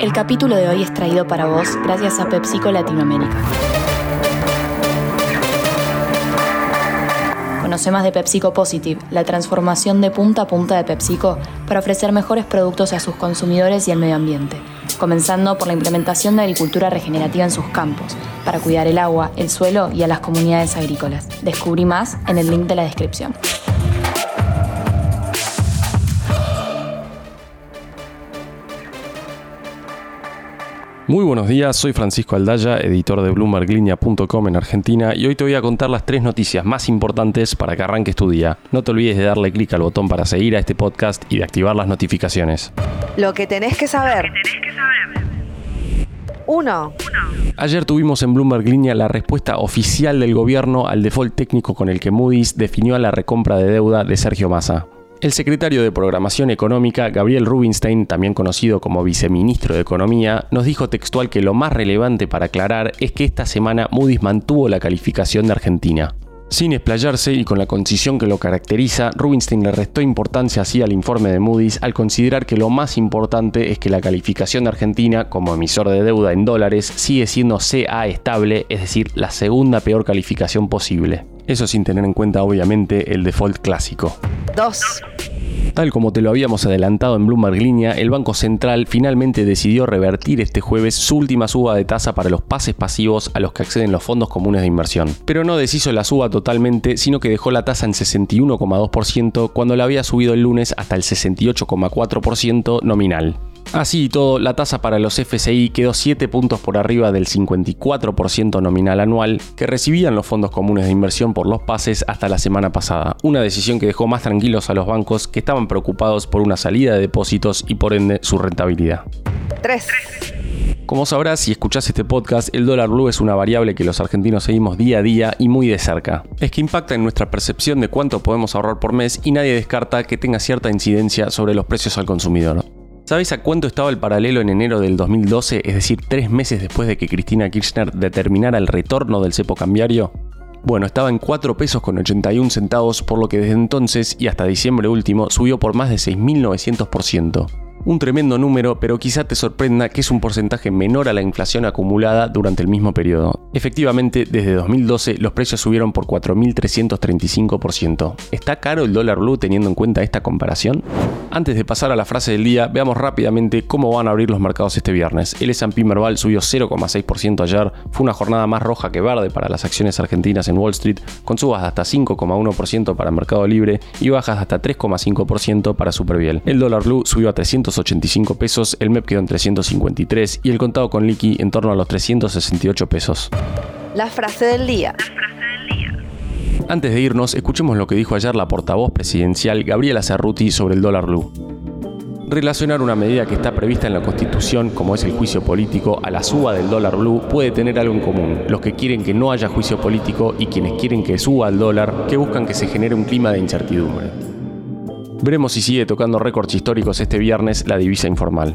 El capítulo de hoy es traído para vos gracias a PepsiCo Latinoamérica. Conoce más de PepsiCo Positive, la transformación de punta a punta de PepsiCo para ofrecer mejores productos a sus consumidores y al medio ambiente, comenzando por la implementación de agricultura regenerativa en sus campos, para cuidar el agua, el suelo y a las comunidades agrícolas. Descubrí más en el link de la descripción. Muy buenos días, soy Francisco Aldaya, editor de BloombergLinea.com en Argentina y hoy te voy a contar las tres noticias más importantes para que arranques tu día. No te olvides de darle clic al botón para seguir a este podcast y de activar las notificaciones. Lo que tenés que saber. 1. Ayer tuvimos en Bloomberg Línea la respuesta oficial del gobierno al default técnico con el que Moody's definió a la recompra de deuda de Sergio Massa. El secretario de Programación Económica, Gabriel Rubinstein, también conocido como viceministro de Economía, nos dijo textual que lo más relevante para aclarar es que esta semana Moody's mantuvo la calificación de Argentina. Sin explayarse y con la concisión que lo caracteriza, Rubinstein le restó importancia así al informe de Moody's al considerar que lo más importante es que la calificación de Argentina como emisor de deuda en dólares sigue siendo CA estable, es decir, la segunda peor calificación posible. Eso sin tener en cuenta obviamente el default clásico. 2. Tal como te lo habíamos adelantado en Bloomberg Línea, el Banco Central finalmente decidió revertir este jueves su última suba de tasa para los pases pasivos a los que acceden los fondos comunes de inversión. Pero no deshizo la suba totalmente, sino que dejó la tasa en 61,2% cuando la había subido el lunes hasta el 68,4% nominal. Así y todo, la tasa para los FCI quedó 7 puntos por arriba del 54% nominal anual que recibían los fondos comunes de inversión por los pases hasta la semana pasada, una decisión que dejó más tranquilos a los bancos que estaban preocupados por una salida de depósitos y por ende su rentabilidad. 3. Como sabrás, si escuchás este podcast, el dólar blue es una variable que los argentinos seguimos día a día y muy de cerca. Es que impacta en nuestra percepción de cuánto podemos ahorrar por mes y nadie descarta que tenga cierta incidencia sobre los precios al consumidor. ¿Sabes a cuánto estaba el paralelo en enero del 2012, es decir, tres meses después de que Cristina Kirchner determinara el retorno del cepo cambiario? Bueno, estaba en 4 pesos con 81 centavos, por lo que desde entonces y hasta diciembre último subió por más de 6.900%. Un tremendo número, pero quizá te sorprenda que es un porcentaje menor a la inflación acumulada durante el mismo periodo. Efectivamente, desde 2012 los precios subieron por 4.335%. ¿Está caro el dólar blue teniendo en cuenta esta comparación? Antes de pasar a la frase del día, veamos rápidamente cómo van a abrir los mercados este viernes. El S&P Merval subió 0,6% ayer, fue una jornada más roja que verde para las acciones argentinas en Wall Street, con subas de hasta 5,1% para Mercado Libre y bajas de hasta 3,5% para Superviel. El dólar blue subió a 300 85 pesos, el MEP quedó en 353 y el contado con liqui en torno a los 368 pesos. La frase del día. Antes de irnos, escuchemos lo que dijo ayer la portavoz presidencial Gabriela Cerruti sobre el dólar blue. Relacionar una medida que está prevista en la Constitución, como es el juicio político, a la suba del dólar blue puede tener algo en común. Los que quieren que no haya juicio político y quienes quieren que suba el dólar, que buscan que se genere un clima de incertidumbre. Veremos si sigue tocando récords históricos este viernes la divisa informal.